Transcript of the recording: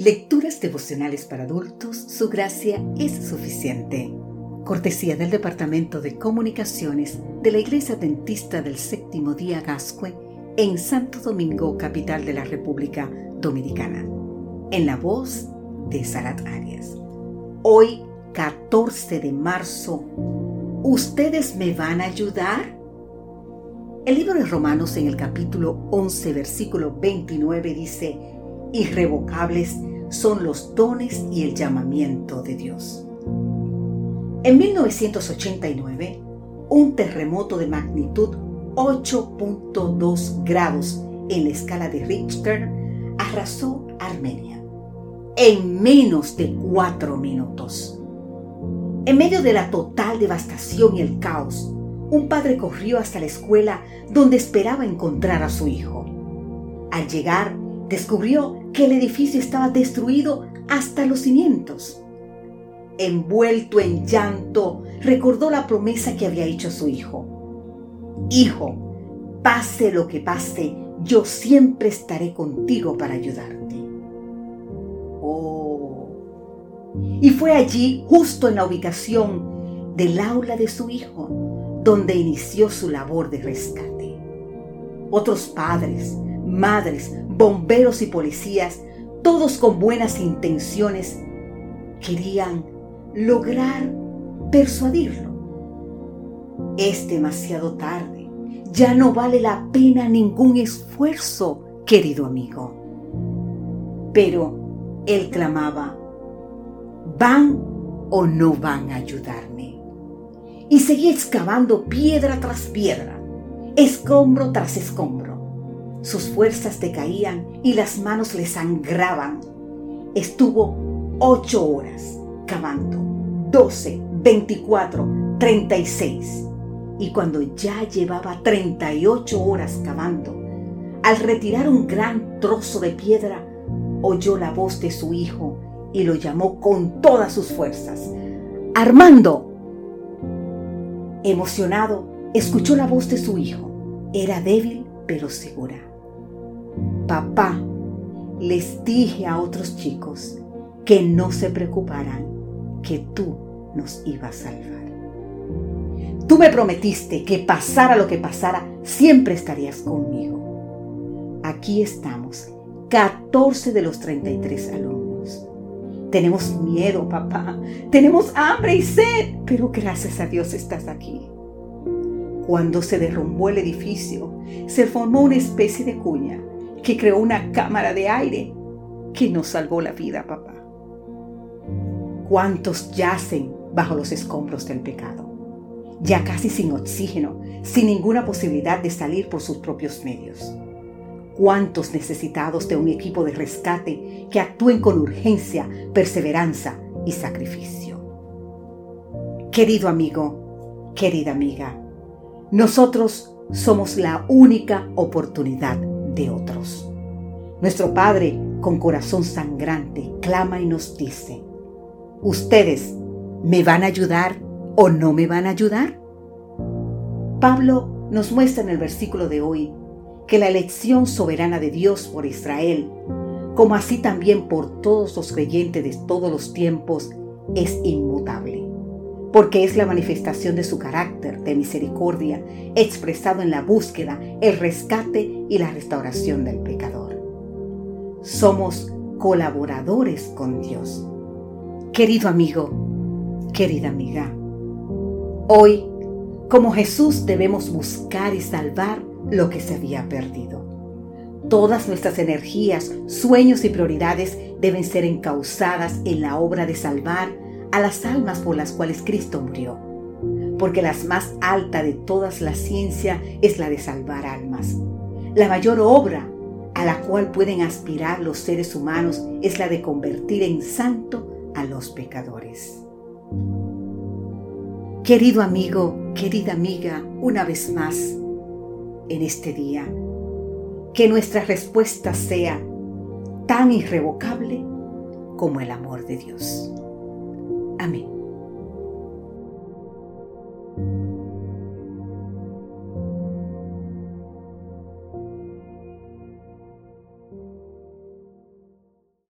Lecturas devocionales para adultos, su gracia es suficiente. Cortesía del Departamento de Comunicaciones de la Iglesia Dentista del Séptimo Día Gascue en Santo Domingo, capital de la República Dominicana. En la voz de Sarat Arias. Hoy, 14 de marzo, ¿ustedes me van a ayudar? El libro de Romanos en el capítulo 11, versículo 29 dice, irrevocables son los dones y el llamamiento de Dios. En 1989, un terremoto de magnitud 8.2 grados en la escala de Richter arrasó Armenia en menos de cuatro minutos. En medio de la total devastación y el caos, un padre corrió hasta la escuela donde esperaba encontrar a su hijo. Al llegar, descubrió que el edificio estaba destruido hasta los cimientos. Envuelto en llanto, recordó la promesa que había hecho su hijo. Hijo, pase lo que pase, yo siempre estaré contigo para ayudarte. Oh. Y fue allí, justo en la ubicación del aula de su hijo, donde inició su labor de rescate. Otros padres, madres, bomberos y policías, todos con buenas intenciones, querían lograr persuadirlo. Es demasiado tarde. Ya no vale la pena ningún esfuerzo, querido amigo. Pero él clamaba, ¿van o no van a ayudarme? Y seguía excavando piedra tras piedra, escombro tras escombro sus fuerzas decaían y las manos le sangraban. Estuvo ocho horas cavando, doce, veinticuatro, treinta y seis. Y cuando ya llevaba treinta y ocho horas cavando, al retirar un gran trozo de piedra, oyó la voz de su hijo y lo llamó con todas sus fuerzas. Armando. Emocionado, escuchó la voz de su hijo. Era débil pero segura. Papá, les dije a otros chicos que no se preocuparan, que tú nos ibas a salvar. Tú me prometiste que pasara lo que pasara, siempre estarías conmigo. Aquí estamos, 14 de los 33 alumnos. Tenemos miedo, papá. Tenemos hambre y sed, pero gracias a Dios estás aquí. Cuando se derrumbó el edificio, se formó una especie de cuña que creó una cámara de aire que nos salvó la vida, papá. ¿Cuántos yacen bajo los escombros del pecado? Ya casi sin oxígeno, sin ninguna posibilidad de salir por sus propios medios. ¿Cuántos necesitados de un equipo de rescate que actúen con urgencia, perseverancia y sacrificio? Querido amigo, querida amiga, nosotros somos la única oportunidad de otros. Nuestro Padre, con corazón sangrante, clama y nos dice, ¿ustedes me van a ayudar o no me van a ayudar? Pablo nos muestra en el versículo de hoy que la elección soberana de Dios por Israel, como así también por todos los creyentes de todos los tiempos, es inmutable porque es la manifestación de su carácter de misericordia expresado en la búsqueda, el rescate y la restauración del pecador. Somos colaboradores con Dios. Querido amigo, querida amiga, hoy, como Jesús, debemos buscar y salvar lo que se había perdido. Todas nuestras energías, sueños y prioridades deben ser encausadas en la obra de salvar a las almas por las cuales Cristo murió, porque la más alta de todas la ciencia es la de salvar almas. La mayor obra a la cual pueden aspirar los seres humanos es la de convertir en santo a los pecadores. Querido amigo, querida amiga, una vez más, en este día, que nuestra respuesta sea tan irrevocable como el amor de Dios. Amén.